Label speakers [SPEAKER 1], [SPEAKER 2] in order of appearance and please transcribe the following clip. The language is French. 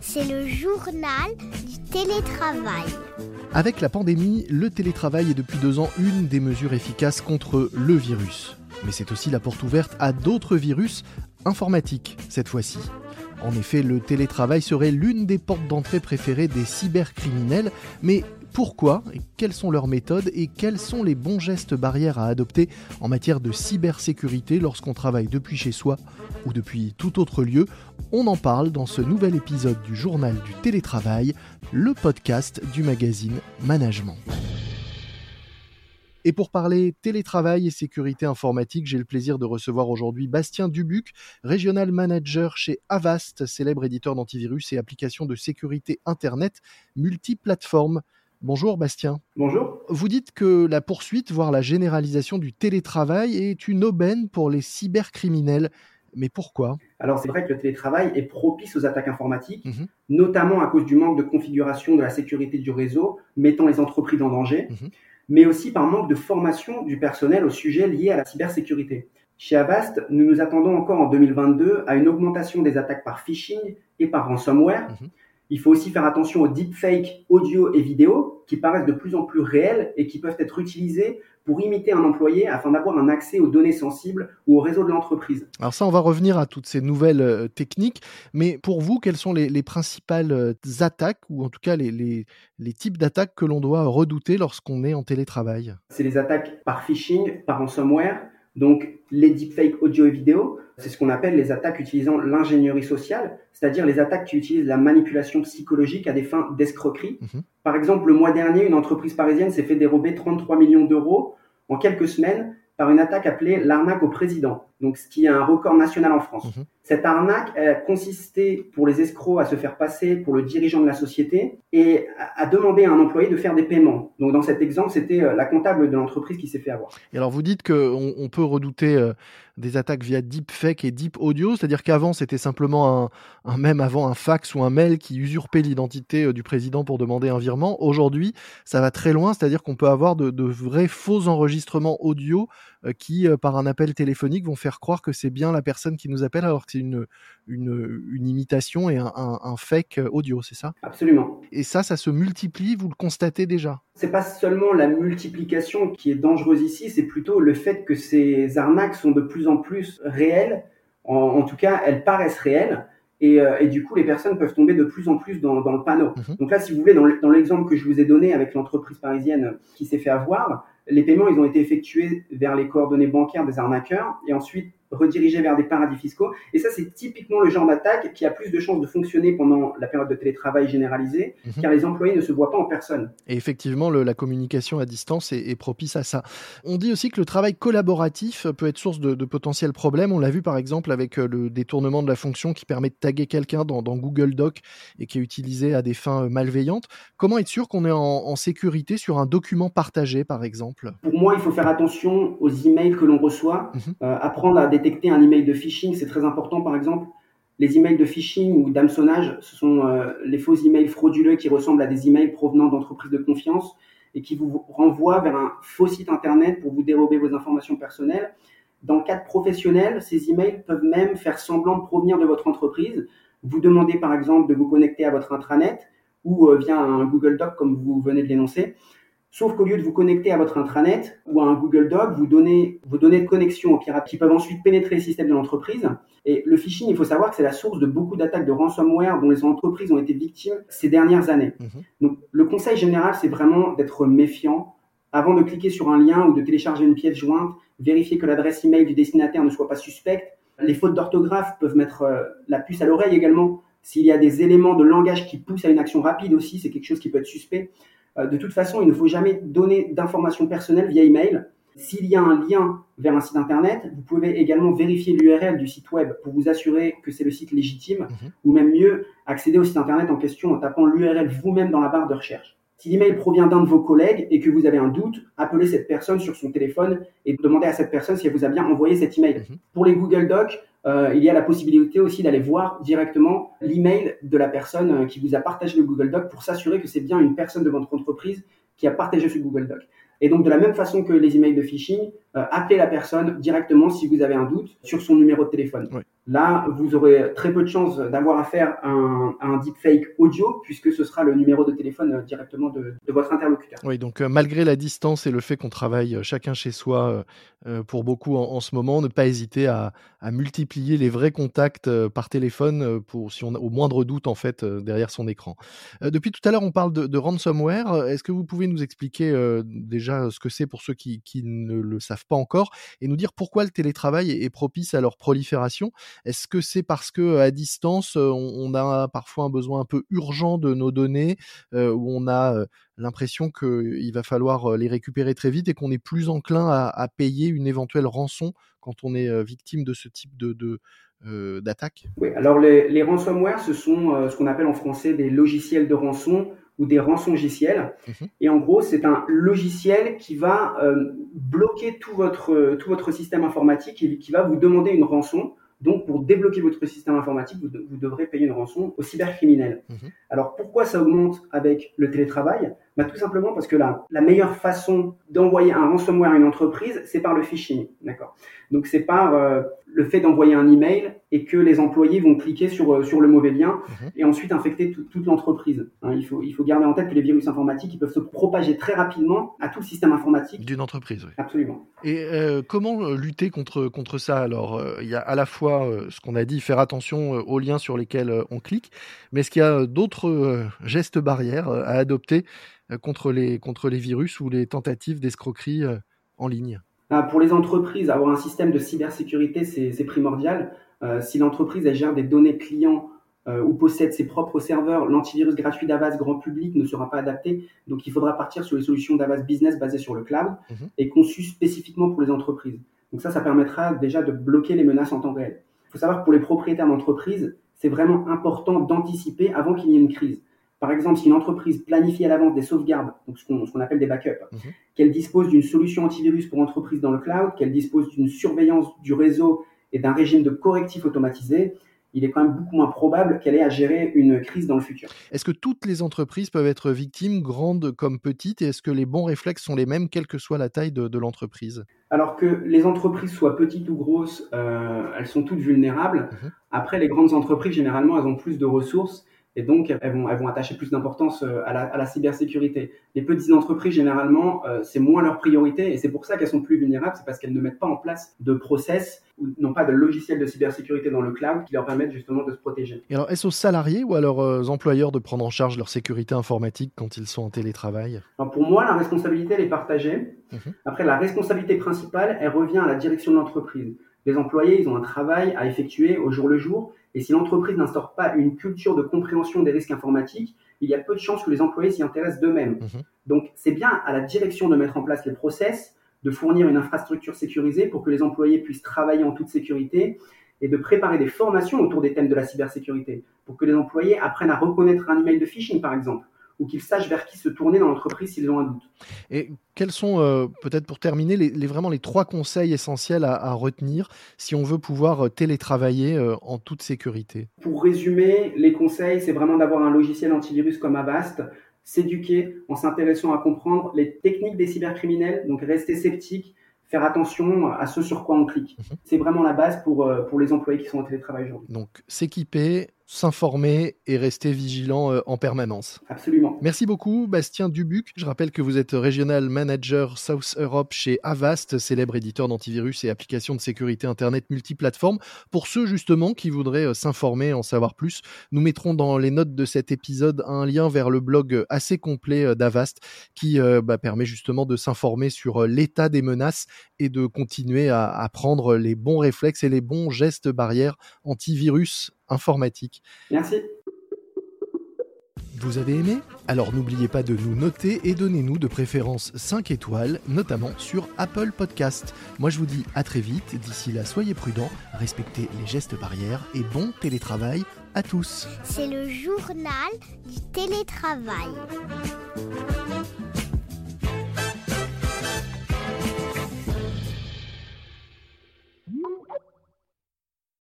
[SPEAKER 1] C'est le journal du télétravail.
[SPEAKER 2] Avec la pandémie, le télétravail est depuis deux ans une des mesures efficaces contre le virus. Mais c'est aussi la porte ouverte à d'autres virus informatiques cette fois-ci. En effet, le télétravail serait l'une des portes d'entrée préférées des cybercriminels, mais pourquoi, quelles sont leurs méthodes et quels sont les bons gestes barrières à adopter en matière de cybersécurité lorsqu'on travaille depuis chez soi ou depuis tout autre lieu? On en parle dans ce nouvel épisode du journal du télétravail, le podcast du magazine Management. Et pour parler télétravail et sécurité informatique, j'ai le plaisir de recevoir aujourd'hui Bastien Dubuc, régional manager chez Avast, célèbre éditeur d'antivirus et applications de sécurité Internet multiplateforme. Bonjour Bastien.
[SPEAKER 3] Bonjour.
[SPEAKER 2] Vous dites que la poursuite, voire la généralisation du télétravail est une aubaine pour les cybercriminels. Mais pourquoi?
[SPEAKER 3] Alors c'est vrai que le télétravail est propice aux attaques informatiques, mhm. notamment à cause du manque de configuration de la sécurité du réseau, mettant les entreprises en danger, mhm. Mais aussi par manque de formation du personnel au sujet lié à la cybersécurité. Chez Avast, nous nous attendons encore en 2022 à une augmentation des attaques par phishing et par ransomware. Mhm. Il faut aussi faire attention aux deepfakes audio et vidéo qui paraissent de plus en plus réels et qui peuvent être utilisés pour imiter un employé afin d'avoir un accès aux données sensibles ou au réseau de l'entreprise.
[SPEAKER 2] Alors ça, on va revenir à toutes ces nouvelles euh, techniques, mais pour vous, quelles sont les, principales euh, attaques ou en tout cas les, les types d'attaques que l'on doit redouter lorsqu'on est en télétravail?
[SPEAKER 3] C'est les attaques par phishing, par ransomware, donc les deepfakes audio et vidéo, c'est ce qu'on appelle les attaques utilisant l'ingénierie sociale, c'est-à-dire les attaques qui utilisent la manipulation psychologique à des fins d'escroquerie. Mhm. Par exemple, le mois dernier, une entreprise parisienne s'est fait dérober 33 millions d'euros en quelques semaines par une attaque appelée l'arnaque au président, donc ce qui est un record national en France. Mhm. Cette arnaque a consisté pour les escrocs à se faire passer pour le dirigeant de la société et à demander à un employé de faire des paiements. Donc dans cet exemple, c'était euh, la comptable de l'entreprise qui s'est fait avoir.
[SPEAKER 2] Et alors vous dites qu'on on peut redouter euh, des attaques via deepfake et deep audio, c'est-à-dire qu'avant c'était simplement un, même avant un fax ou un mail qui usurpait l'identité euh, du président pour demander un virement. Aujourd'hui, ça va très loin, c'est-à-dire qu'on peut avoir de, vrais faux enregistrements audio qui, par un appel téléphonique, vont faire croire que c'est bien la personne qui nous appelle alors que c'est une, une, imitation et un, fake audio, c'est ça?
[SPEAKER 3] Absolument.
[SPEAKER 2] Et ça, ça se multiplie, vous le constatez déjà?
[SPEAKER 3] C'est pas seulement la multiplication qui est dangereuse ici, c'est plutôt le fait que ces arnaques sont de plus en plus réelles. En, tout cas, elles paraissent réelles. Euh, et, du coup, les personnes peuvent tomber de plus en plus dans, le panneau. Mhm. Donc là, si vous voulez, dans l'exemple que je vous ai donné avec l'entreprise parisienne qui s'est fait avoir, les paiements, ils ont été effectués vers les coordonnées bancaires des arnaqueurs. Et ensuite redirigés vers des paradis fiscaux. Et ça, c'est typiquement le genre d'attaque qui a plus de chances de fonctionner pendant la période de télétravail généralisée, mhm. car les employés ne se voient pas en personne.
[SPEAKER 2] Et effectivement, la communication à distance est, propice à ça. On dit aussi que le travail collaboratif peut être source de, potentiels problèmes. On l'a vu par exemple avec euh, le détournement de la fonction qui permet de taguer quelqu'un dans, Google Doc et qui est utilisé à des fins euh, malveillantes. Comment être sûr qu'on est en, sécurité sur un document partagé, par exemple?
[SPEAKER 3] Pour moi, il faut faire attention aux emails que l'on reçoit, mhm. euh, apprendre à détecter un email de phishing, c'est très important. Par exemple, les emails de phishing ou d'hameçonnage, ce sont euh, les faux emails frauduleux qui ressemblent à des emails provenant d'entreprises de confiance et qui vous renvoient vers un faux site internet pour vous dérober vos informations personnelles. Dans le cadre professionnel, ces emails peuvent même faire semblant de provenir de votre entreprise. Vous demandez par exemple de vous connecter à votre intranet ou euh, via un Google Doc comme vous venez de l'énoncer. Sauf qu'au lieu de vous connecter à votre intranet ou à un Google Doc, vous donnez vos données de connexion aux pirates qui peuvent ensuite pénétrer le système de l'entreprise. Et le phishing, il faut savoir que c'est la source de beaucoup d'attaques de ransomware dont les entreprises ont été victimes ces dernières années. Mhm. Donc, le conseil général, c'est vraiment d'être méfiant. Avant de cliquer sur un lien ou de télécharger une pièce jointe, vérifier que l'adresse email du destinataire ne soit pas suspecte. Les fautes d'orthographe peuvent mettre euh, la puce à l'oreille également. S'il y a des éléments de langage qui poussent à une action rapide aussi, c'est quelque chose qui peut être suspect. Euh, de toute façon, il ne faut jamais donner d'informations personnelles via email. S'il y a un lien vers un site internet, vous pouvez également vérifier l'URL du site web pour vous assurer que c'est le site légitime, mhm. ou même mieux, accéder au site internet en question en tapant l'URL vous-même dans la barre de recherche. Si l'email provient d'un de vos collègues et que vous avez un doute, appelez cette personne sur son téléphone et demandez à cette personne si elle vous a bien envoyé cet email. Mhm. Pour les Google Docs, euh, il y a la possibilité aussi d'aller voir directement l'email de la personne euh, qui vous a partagé le Google Doc pour s'assurer que c'est bien une personne de votre entreprise qui a partagé ce Google Doc. Et donc de la même façon que les emails de phishing, euh, appelez la personne directement si vous avez un doute sur son numéro de téléphone. Là, vous aurez très peu de chances d'avoir affaire à un, un deepfake audio, puisque ce sera le numéro de téléphone euh, directement de, votre interlocuteur.
[SPEAKER 2] Oui, donc euh, malgré la distance et le fait qu'on travaille euh, chacun chez soi pour beaucoup en, ce moment, ne pas hésiter à, multiplier les vrais contacts par téléphone pour si on a au moindre doute en fait derrière son écran. depuis tout à l'heure, on parle de, ransomware. Est-ce que vous pouvez nous expliquer déjà ce que c'est pour ceux qui, qui, ne le savent pas encore et nous dire pourquoi le télétravail est propice à leur prolifération? Est-ce que c'est parce que à distance, on, a parfois un besoin un peu urgent de nos données, où on a l'impression qu'il va falloir les récupérer très vite et qu'on est plus enclin à, payer une éventuelle rançon quand on est victime de ce type de, d'attaque?
[SPEAKER 3] Oui, alors les, les ransomware, ce sont ce qu'on appelle en français des logiciels de rançon ou des rançongiciels. Mmh et en gros, c'est un logiciel qui va bloquer tout votre, tout votre système informatique et qui va vous demander une rançon donc, pour débloquer votre système informatique, vous, devrez payer une rançon aux cybercriminels. Mhm. Alors, pourquoi ça augmente avec le télétravail? Bah, Tout simplement parce que la, la meilleure façon d'envoyer un ransomware à une entreprise, c'est par le phishing. D'accord? Donc, c'est par euh, le fait d'envoyer un email et que les employés vont cliquer sur, euh, sur le mauvais lien mhm. et ensuite infecter toute l'entreprise. Hein, il, faut, il faut garder en tête que les virus informatiques ils peuvent se propager très rapidement à tout le système informatique.
[SPEAKER 2] D'une entreprise, oui.
[SPEAKER 3] Absolument.
[SPEAKER 2] Et euh, comment lutter contre, contre ça Alors, il y a à la fois ce qu'on a dit, faire attention aux liens sur lesquels on clique, mais est-ce qu'il y a d'autres gestes barrières à adopter contre, les, contre les virus ou les tentatives d'escroquerie en ligne
[SPEAKER 3] ah, pour les entreprises, avoir un système de cybersécurité, c'est primordial. Euh, si l'entreprise gère des données clients euh, ou possède ses propres serveurs, l'antivirus gratuit d'Avast grand public ne sera pas adapté. Donc il faudra partir sur les solutions d'Avast Business basées sur le cloud mhm. et conçues spécifiquement pour les entreprises. Donc ça, ça permettra déjà de bloquer les menaces en temps réel. Il faut savoir que pour les propriétaires d'entreprise, c'est vraiment important d'anticiper avant qu'il y ait une crise. Par exemple, si une entreprise planifie à l'avance des sauvegardes, donc ce qu'on appelle des backups, mhm. qu'elle dispose d'une solution antivirus pour entreprise dans le cloud, qu'elle dispose d'une surveillance du réseau et d'un régime de correctif automatisé, il est quand même beaucoup moins probable qu'elle ait à gérer une crise dans le futur.
[SPEAKER 2] Est-ce que toutes les entreprises peuvent être victimes, grandes comme petites, et est-ce que les bons réflexes sont les mêmes, quelle que soit la taille de, l'entreprise?
[SPEAKER 3] Alors que les entreprises soient petites ou grosses, euh, elles sont toutes vulnérables. Mhm. Après, les grandes entreprises, généralement, elles ont plus de ressources et donc, elles vont, elles vont attacher plus d'importance euh, à la, à la, cybersécurité. Les petites entreprises, généralement, euh, c'est moins leur priorité et c'est pour ça qu'elles sont plus vulnérables, c'est parce qu'elles ne mettent pas en place de process ou n'ont pas de logiciel de cybersécurité dans le cloud qui leur permettent justement de se protéger.
[SPEAKER 2] Et alors, est-ce aux salariés ou à leurs euh, employeurs de prendre en charge leur sécurité informatique quand ils sont en télétravail?
[SPEAKER 3] Alors Pour moi, la responsabilité, elle est partagée. Mhm. Après, la responsabilité principale, elle revient à la direction de l'entreprise. Les employés, ils ont un travail à effectuer au jour le jour et si l'entreprise n'instaure pas une culture de compréhension des risques informatiques, il y a peu de chances que les employés s'y intéressent d'eux-mêmes. Mhm. Donc, c'est bien à la direction de mettre en place les process, de fournir une infrastructure sécurisée pour que les employés puissent travailler en toute sécurité et de préparer des formations autour des thèmes de la cybersécurité pour que les employés apprennent à reconnaître un email de phishing, par exemple, ou qu'ils sachent vers qui se tourner dans l'entreprise s'ils ont un doute.
[SPEAKER 2] Et quels sont, euh, peut-être pour terminer, les, vraiment les trois conseils essentiels à, retenir si on veut pouvoir euh, télétravailler euh, en toute sécurité?
[SPEAKER 3] Pour résumer, les conseils, c'est vraiment d'avoir un logiciel antivirus comme Avast, s'éduquer en s'intéressant à comprendre les techniques des cybercriminels, donc rester sceptique, faire attention à ce sur quoi on clique. Mhm. C'est vraiment la base pour, pour les employés qui sont en télétravail aujourd'hui.
[SPEAKER 2] Donc s'équiper, s'informer et rester vigilant euh, en permanence.
[SPEAKER 3] Absolument.
[SPEAKER 2] Merci beaucoup, Bastien Dubuc. Je rappelle que vous êtes régional manager South Europe chez Avast, célèbre éditeur d'antivirus et applications de sécurité Internet multiplateforme. Pour ceux justement qui voudraient euh, s'informer, en savoir plus, nous mettrons dans les notes de cet épisode un lien vers le blog assez complet euh, d'Avast qui bah, permet justement de s'informer sur l'état des menaces et de continuer à, à prendre les bons réflexes et les bons gestes barrières antivirus informatique.
[SPEAKER 3] Merci.
[SPEAKER 2] Vous avez aimé? Alors n'oubliez pas de nous noter et donnez-nous de préférence 5 étoiles, notamment sur Apple Podcast. Moi je vous dis à très vite, d'ici là soyez prudents, respectez les gestes barrières et bon télétravail à tous.
[SPEAKER 1] C'est le journal du télétravail.